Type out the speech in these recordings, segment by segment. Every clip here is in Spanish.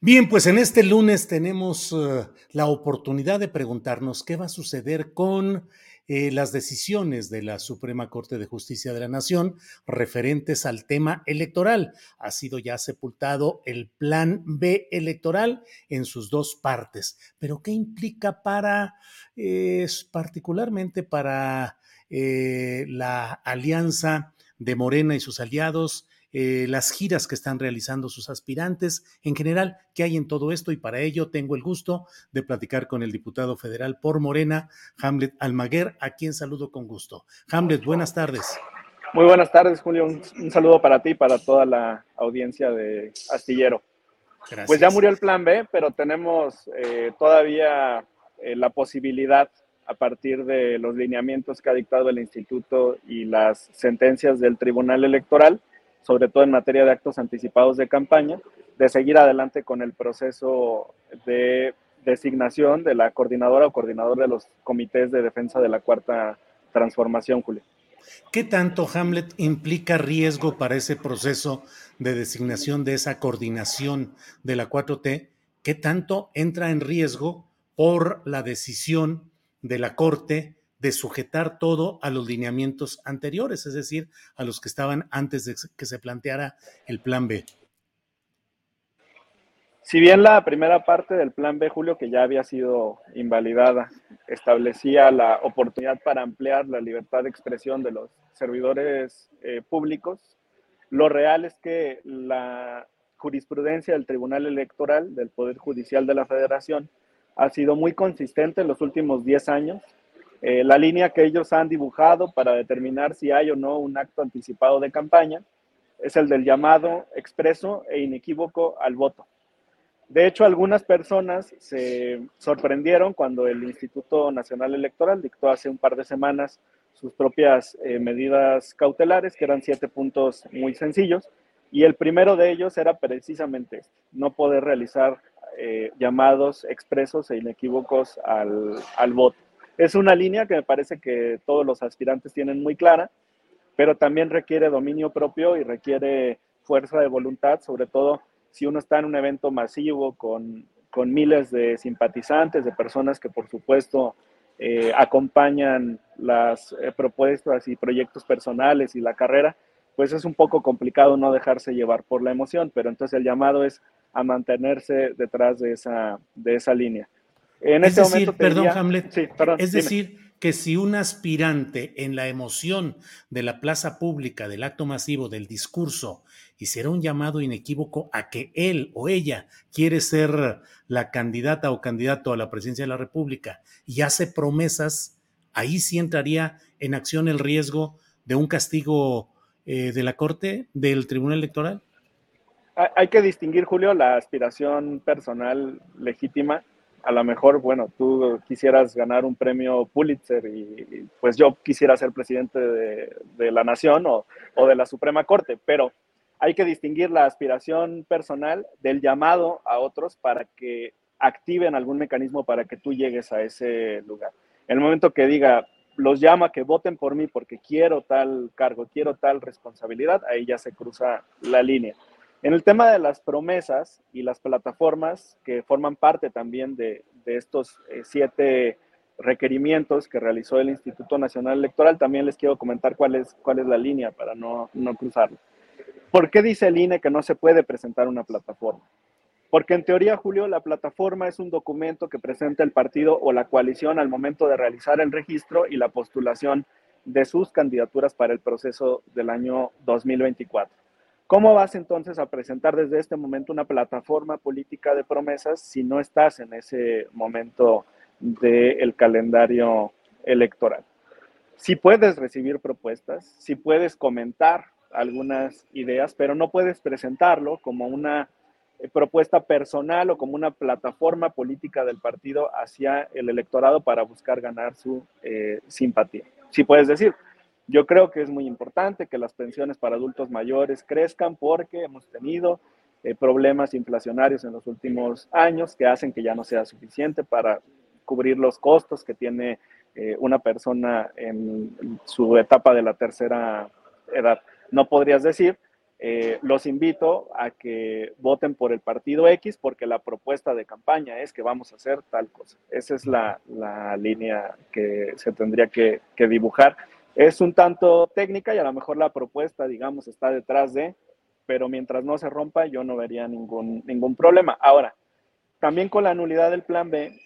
Bien, pues en este lunes tenemos uh, la oportunidad de preguntarnos qué va a suceder con eh, las decisiones de la Suprema Corte de Justicia de la Nación referentes al tema electoral. Ha sido ya sepultado el Plan B electoral en sus dos partes. Pero ¿qué implica para, eh, particularmente para eh, la alianza de Morena y sus aliados? Eh, las giras que están realizando sus aspirantes, en general, qué hay en todo esto y para ello tengo el gusto de platicar con el diputado federal por Morena, Hamlet Almaguer, a quien saludo con gusto. Hamlet, buenas tardes. Muy buenas tardes, Julio. Un, un saludo para ti y para toda la audiencia de Astillero. Gracias. Pues ya murió el plan B, pero tenemos eh, todavía eh, la posibilidad a partir de los lineamientos que ha dictado el instituto y las sentencias del Tribunal Electoral, sobre todo en materia de actos anticipados de campaña, de seguir adelante con el proceso de designación de la coordinadora o coordinador de los comités de defensa de la cuarta transformación, Julio. ¿Qué tanto Hamlet implica riesgo para ese proceso de designación de esa coordinación de la 4T? ¿Qué tanto entra en riesgo por la decisión de la Corte de sujetar todo a los lineamientos anteriores, es decir, a los que estaban antes de que se planteara el plan B. Si bien la primera parte del plan B, Julio, que ya había sido invalidada, establecía la oportunidad para ampliar la libertad de expresión de los servidores eh, públicos, lo real es que la jurisprudencia del Tribunal Electoral, del Poder Judicial de la Federación, ha sido muy consistente en los últimos 10 años eh, la línea que ellos han dibujado para determinar si hay o no un acto anticipado de campaña es el del llamado expreso e inequívoco al voto. De hecho, algunas personas se sorprendieron cuando el Instituto Nacional Electoral dictó hace un par de semanas sus propias eh, medidas cautelares, que eran siete puntos muy sencillos, y el primero de ellos era precisamente este, no poder realizar eh, llamados expresos e inequívocos al, al voto es una línea que me parece que todos los aspirantes tienen muy clara, pero también requiere dominio propio y requiere fuerza de voluntad, sobre todo si uno está en un evento masivo con, con miles de simpatizantes, de personas que por supuesto eh, acompañan las eh, propuestas y proyectos personales y la carrera, pues es un poco complicado no dejarse llevar por la emoción, pero entonces el llamado es a mantenerse detrás de esa, de esa línea. En es este decir, momento perdón, diría, Hamlet, sí, perdón, es dime. decir, que si un aspirante en la emoción de la plaza pública, del acto masivo, del discurso, hiciera un llamado inequívoco a que él o ella quiere ser la candidata o candidato a la presidencia de la República y hace promesas, ahí sí entraría en acción el riesgo de un castigo eh, de la Corte, del Tribunal Electoral. Hay- Hay que distinguir, Julio, la aspiración personal legítima. A lo mejor, bueno, tú quisieras ganar un premio Pulitzer y, pues yo quisiera ser presidente de, la nación o, o de la Suprema Corte, pero hay que distinguir la aspiración personal del llamado a otros para que activen algún mecanismo para que tú llegues a ese lugar. En el momento que diga, los llama que voten por mí porque quiero tal cargo, quiero tal responsabilidad, ahí ya se cruza la línea. En el tema de las promesas y las plataformas que forman parte también de, estos eh, siete requerimientos que realizó el Instituto Nacional Electoral, también les quiero comentar cuál es, cuál es la línea para no, no cruzarlo. ¿Por qué dice el INE que no se puede presentar una plataforma? Porque en teoría, Julio, la plataforma es un documento que presenta el partido o la coalición al momento de realizar el registro y la postulación de sus candidaturas para el proceso del año 2024. ¿Cómo vas entonces a presentar desde este momento una plataforma política de promesas si no estás en ese momento del calendario electoral? Si puedes recibir propuestas, si puedes comentar algunas ideas, pero no puedes presentarlo como una eh, propuesta personal o como una plataforma política del partido hacia el electorado para buscar ganar su eh, simpatía. Si puedes decir, yo creo que es muy importante que las pensiones para adultos mayores crezcan porque hemos tenido eh, problemas inflacionarios en los últimos años que hacen que ya no sea suficiente para cubrir los costos que tiene una persona en su etapa de la tercera edad. No podrías decir, eh, los invito a que voten por el partido X porque la propuesta de campaña es que vamos a hacer tal cosa. Esa es la, línea que se tendría que, dibujar. Es un tanto técnica y a lo mejor la propuesta, digamos, está detrás de, pero mientras no se rompa yo no vería ningún, ningún problema. Ahora, también con la nulidad del plan B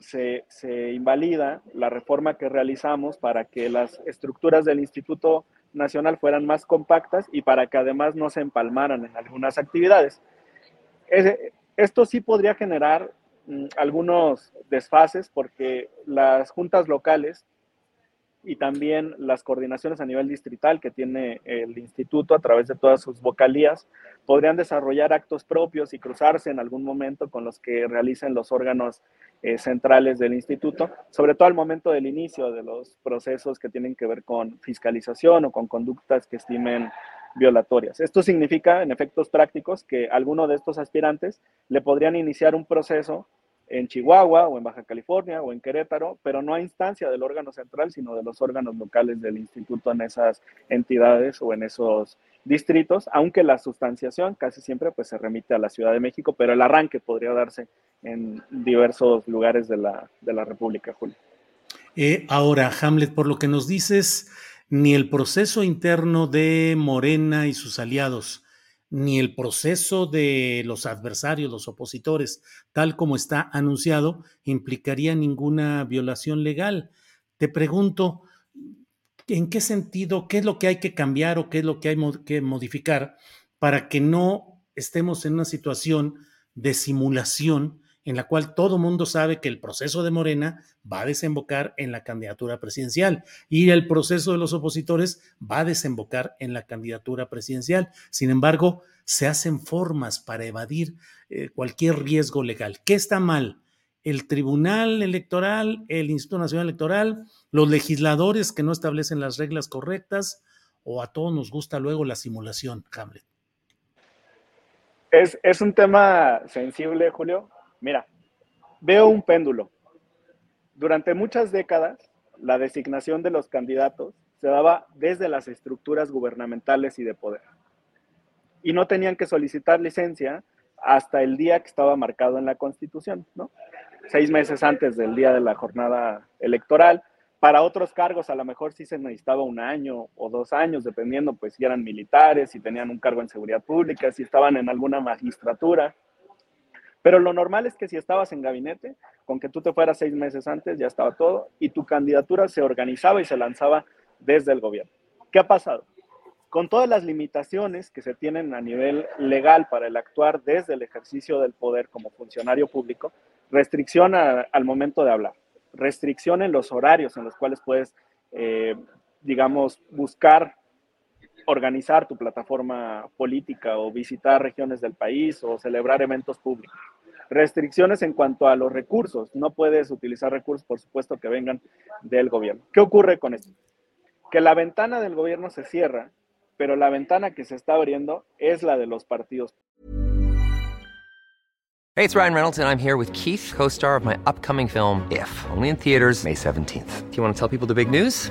se, se invalida la reforma que realizamos para que las estructuras del instituto nacional fueran más compactas y para que además no se empalmaran en algunas actividades. Esto sí podría generar mm, algunos desfases porque las juntas locales y también las coordinaciones a nivel distrital que tiene el instituto a través de todas sus vocalías podrían desarrollar actos propios y cruzarse en algún momento con los que realicen los órganos eh, centrales del instituto, sobre todo al momento del inicio de los procesos que tienen que ver con fiscalización o con conductas que estimen violatorias. Esto significa, en efectos prácticos, que alguno de estos aspirantes le podrían iniciar un proceso en Chihuahua o en Baja California o en Querétaro, pero no a instancia del órgano central, sino de los órganos locales del instituto en esas entidades o en esos distritos, aunque la sustanciación casi siempre pues, se remite a la Ciudad de México, pero el arranque podría darse en diversos lugares de la, de la República, Julio. Eh, ahora, Hamlet, por lo que nos dices, ni el proceso interno de Morena y sus aliados, ni el proceso de los adversarios, los opositores, tal como está anunciado, implicaría ninguna violación legal. Te pregunto, ¿en qué sentido, qué es lo que hay que cambiar o qué es lo que hay que modificar para que no estemos en una situación de simulación en la cual todo mundo sabe que el proceso de Morena va a desembocar en la candidatura presidencial y el proceso de los opositores va a desembocar en la candidatura presidencial. Sin embargo, se hacen formas para evadir eh, cualquier riesgo legal. ¿Qué está mal? ¿El Tribunal Electoral, el Instituto Nacional Electoral, los legisladores que no establecen las reglas correctas o a todos nos gusta luego la simulación, Hamlet? Es, es un tema sensible, Julio, Mira, veo un péndulo. Durante muchas décadas, la designación de los candidatos se daba desde las estructuras gubernamentales y de poder. Y no tenían que solicitar licencia hasta el día que estaba marcado en la Constitución, ¿no? Seis meses antes del día de la jornada electoral. Para otros cargos a lo mejor sí se necesitaba un año o dos años, dependiendo pues si eran militares, si tenían un cargo en seguridad pública, si estaban en alguna magistratura. Pero lo normal es que si estabas en gabinete, con que tú te fueras seis meses antes, ya estaba todo, y tu candidatura se organizaba y se lanzaba desde el gobierno. ¿Qué ha pasado? Con todas las limitaciones que se tienen a nivel legal para el actuar desde el ejercicio del poder como funcionario público, restricción al momento de hablar, restricción en los horarios en los cuales puedes, eh, digamos, buscar organizar tu plataforma política o visitar regiones del país o celebrar eventos públicos. Restricciones en cuanto a los recursos. No puedes utilizar recursos, por supuesto, que vengan del gobierno. ¿Qué ocurre con esto? Que la ventana del gobierno se cierra, pero la ventana que se está abriendo es la de los partidos. Hey, it's Ryan Reynolds and I'm here with Keith, co-star of my upcoming film If, only in theaters May 17th. Do you want to tell people the big news?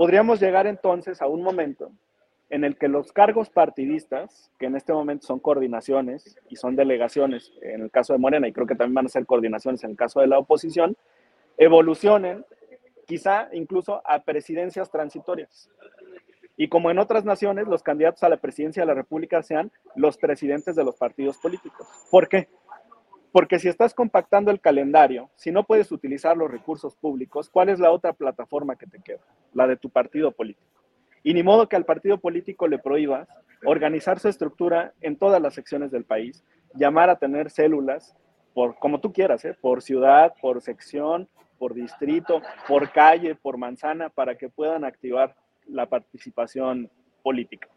Podríamos llegar entonces a un momento en el que los cargos partidistas, que en este momento son coordinaciones y son delegaciones en el caso de Morena, y creo que también van a ser coordinaciones en el caso de la oposición, evolucionen quizá incluso a presidencias transitorias. Y como en otras naciones, los candidatos a la presidencia de la República sean los presidentes de los partidos políticos. ¿Por qué? Porque si estás compactando el calendario, si no puedes utilizar los recursos públicos, ¿cuál es la otra plataforma que te queda? La de tu partido político. Y ni modo que al partido político le prohíbas organizar su estructura en todas las secciones del país, llamar a tener células, por como tú quieras, ¿eh? por ciudad, por sección, por distrito, por calle, por manzana, para que puedan activar la participación política.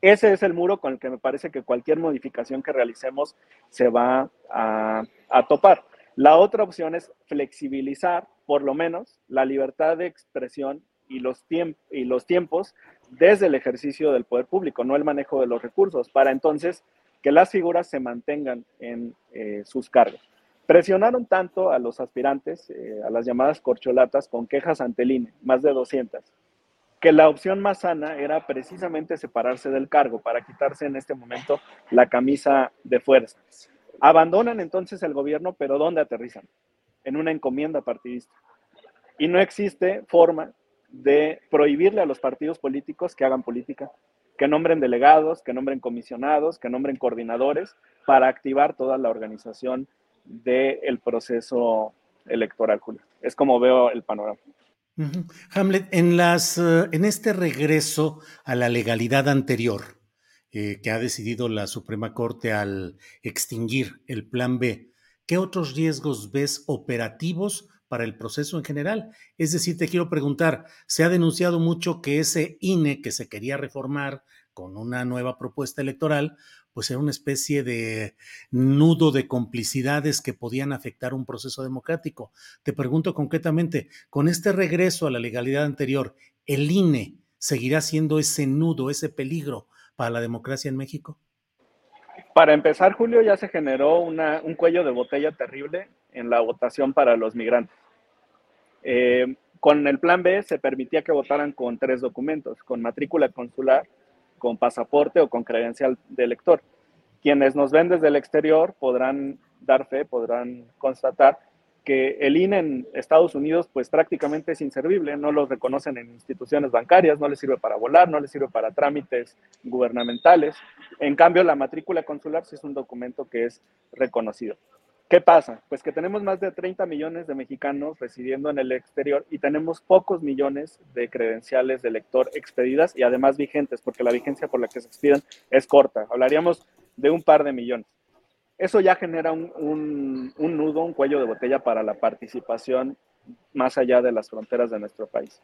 Ese es el muro con el que me parece que cualquier modificación que realicemos se va a, topar. La otra opción es flexibilizar, por lo menos, la libertad de expresión y los, y los tiempos desde el ejercicio del poder público, no el manejo de los recursos, para entonces que las figuras se mantengan en eh, sus cargos. Presionaron tanto a los aspirantes, eh, a las llamadas corcholatas, con quejas ante el INE, más de 200, que la opción más sana era precisamente separarse del cargo para quitarse en este momento la camisa de fuerza. Abandonan entonces el gobierno, pero ¿dónde aterrizan? En una encomienda partidista. Y no existe forma de prohibirle a los partidos políticos que hagan política, que nombren delegados, que nombren comisionados, que nombren coordinadores para activar toda la organización del proceso electoral, Julio. Es como veo el panorama. Hamlet, eh, en este regreso a la legalidad anterior eh, que ha decidido la Suprema Corte al extinguir el Plan B, ¿qué otros riesgos ves operativos para el proceso en general? Es decir, te quiero preguntar, se ha denunciado mucho que ese INE que se quería reformar con una nueva propuesta electoral, pues era una especie de nudo de complicidades que podían afectar un proceso democrático. Te pregunto concretamente, con este regreso a la legalidad anterior, ¿el INE seguirá siendo ese nudo, ese peligro para la democracia en México? Para empezar, Julio, ya se generó un cuello de botella terrible en la votación para los migrantes. Eh, con el plan B se permitía que votaran con tres documentos, con matrícula consular, con pasaporte o con credencial de elector. Quienes nos ven desde el exterior podrán dar fe, podrán constatar que el INE en Estados Unidos pues prácticamente es inservible, no los reconocen en instituciones bancarias, no les sirve para volar, no les sirve para trámites gubernamentales. En cambio, la matrícula consular sí es un documento que es reconocido. ¿Qué pasa? Pues que tenemos más de 30 millones de mexicanos residiendo en el exterior y tenemos pocos millones de credenciales de lector expedidas y además vigentes, porque la vigencia por la que se expiden es corta. Hablaríamos de un par de millones. Eso ya genera un, un nudo, un cuello de botella para la participación más allá de las fronteras de nuestro país.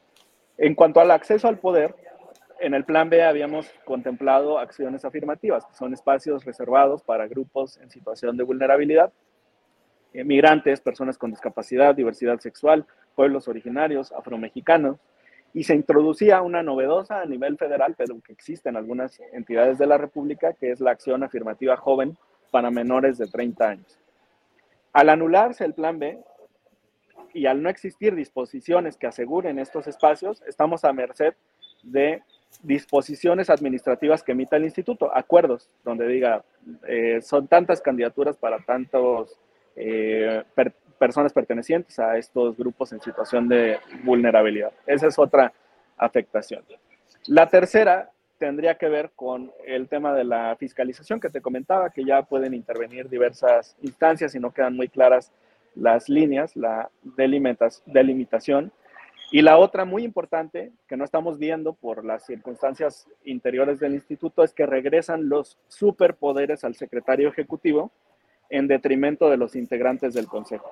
En cuanto al acceso al poder, en el plan B habíamos contemplado acciones afirmativas, que son espacios reservados para grupos en situación de vulnerabilidad migrantes, personas con discapacidad, diversidad sexual, pueblos originarios, afromexicanos, y se introducía una novedosa a nivel federal, pero que existe en algunas entidades de la República, que es la acción afirmativa joven para menores de 30 años. Al anularse el plan B y al no existir disposiciones que aseguren estos espacios, estamos a merced de disposiciones administrativas que emita el instituto, acuerdos donde diga, eh, son tantas candidaturas para tantos eh, personas pertenecientes a estos grupos en situación de vulnerabilidad. Esa es otra afectación. La tercera tendría que ver con el tema de la fiscalización que te comentaba, que ya pueden intervenir diversas instancias y no quedan muy claras las líneas, la delimitación. Y la otra muy importante, que no estamos viendo por las circunstancias interiores del instituto, es que regresan los superpoderes al secretario ejecutivo en detrimento de los integrantes del consejo.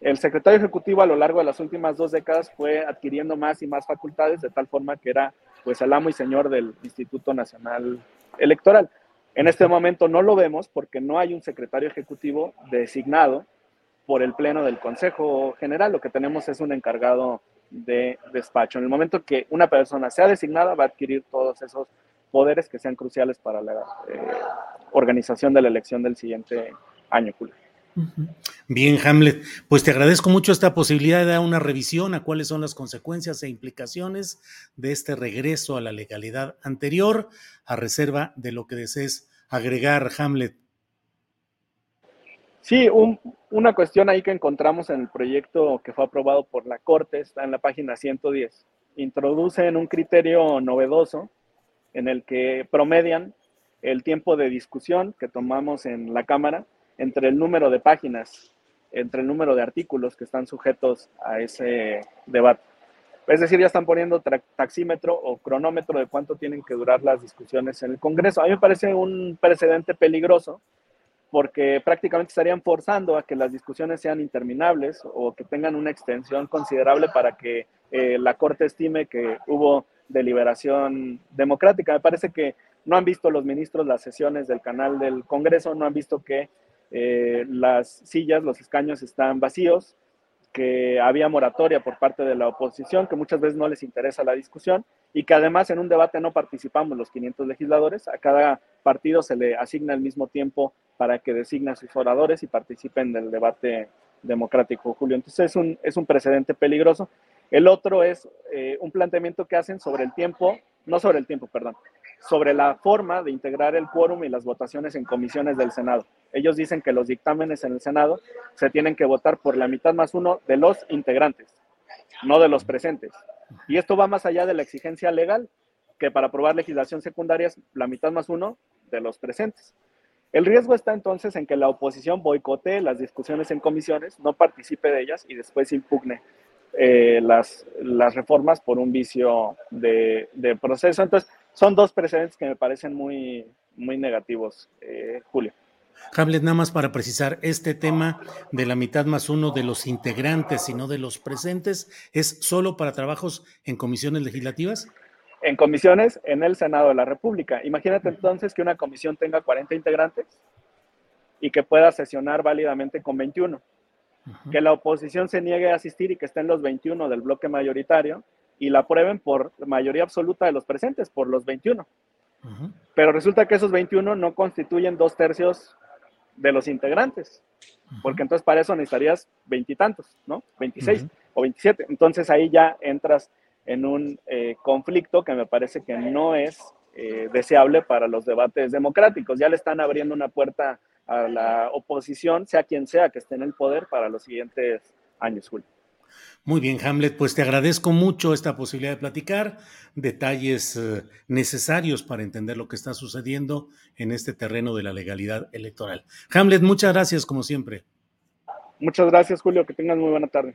El secretario ejecutivo a lo largo de las últimas dos décadas fue adquiriendo más y más facultades de tal forma que era pues el amo y señor del Instituto Nacional Electoral. En este momento no lo vemos porque no hay un secretario ejecutivo designado por el Pleno del Consejo General. Lo que tenemos es un encargado de despacho. En el momento que una persona sea designada, va a adquirir todos esos poderes que sean cruciales para la eh, organización de la elección del siguiente año, Julio. Bien, Hamlet, pues te agradezco mucho esta posibilidad de dar una revisión a cuáles son las consecuencias e implicaciones de este regreso a la legalidad anterior, a reserva de lo que desees agregar, Hamlet. Sí, una cuestión ahí que encontramos en el proyecto que fue aprobado por la Corte, está en la página 110. Introducen un criterio novedoso en el que promedian el tiempo de discusión que tomamos en la Cámara entre el número de páginas, entre el número de artículos que están sujetos a ese debate. Es decir, ya están poniendo taxímetro o cronómetro de cuánto tienen que durar las discusiones en el Congreso. A mí me parece un precedente peligroso porque prácticamente estarían forzando a que las discusiones sean interminables o que tengan una extensión considerable para que eh, la Corte estime que hubo deliberación democrática. Me parece que no han visto los ministros las sesiones del canal del Congreso, no han visto que eh, las sillas, los escaños están vacíos, que había moratoria por parte de la oposición, que muchas veces no les interesa la discusión y que además en un debate no participamos los 500 legisladores, a cada partido se le asigna el mismo tiempo para que designe a sus oradores y participen del debate democrático, Julio. Entonces es un, es un precedente peligroso. El otro es eh, un planteamiento que hacen sobre el tiempo, no sobre el tiempo, perdón, sobre la forma de integrar el quórum y las votaciones en comisiones del Senado. Ellos dicen que los dictámenes en el Senado se tienen que votar por la mitad más uno de los integrantes, no de los presentes. Y esto va más allá de la exigencia legal, que para aprobar legislación secundaria es la mitad más uno de los presentes. El riesgo está entonces en que la oposición boicotee las discusiones en comisiones, no participe de ellas y después impugne eh, las, las reformas por un vicio de, de proceso. Entonces, son dos precedentes que me parecen muy, muy negativos, eh, Julio. Hamlet, nada más para precisar, este tema de la mitad más uno de los integrantes y no de los presentes, ¿es solo para trabajos en comisiones legislativas? En comisiones en el Senado de la República. Imagínate entonces que una comisión tenga 40 integrantes y que pueda sesionar válidamente con 21. Que la oposición se niegue a asistir y que estén los 21 del bloque mayoritario y la aprueben por mayoría absoluta de los presentes, por los 21. Pero resulta que esos 21 no constituyen dos tercios de los integrantes, porque entonces para eso necesitarías veintitantos, ¿no? 26 o 27. Entonces ahí ya entras en un eh, conflicto que me parece que no es eh, deseable para los debates democráticos. Ya le están abriendo una puerta a la oposición, sea quien sea que esté en el poder, para los siguientes años, Julio. Muy bien, Hamlet, pues te agradezco mucho esta posibilidad de platicar, detalles eh, necesarios para entender lo que está sucediendo en este terreno de la legalidad electoral. Hamlet, muchas gracias como siempre. Muchas gracias, Julio, que tengas muy buena tarde.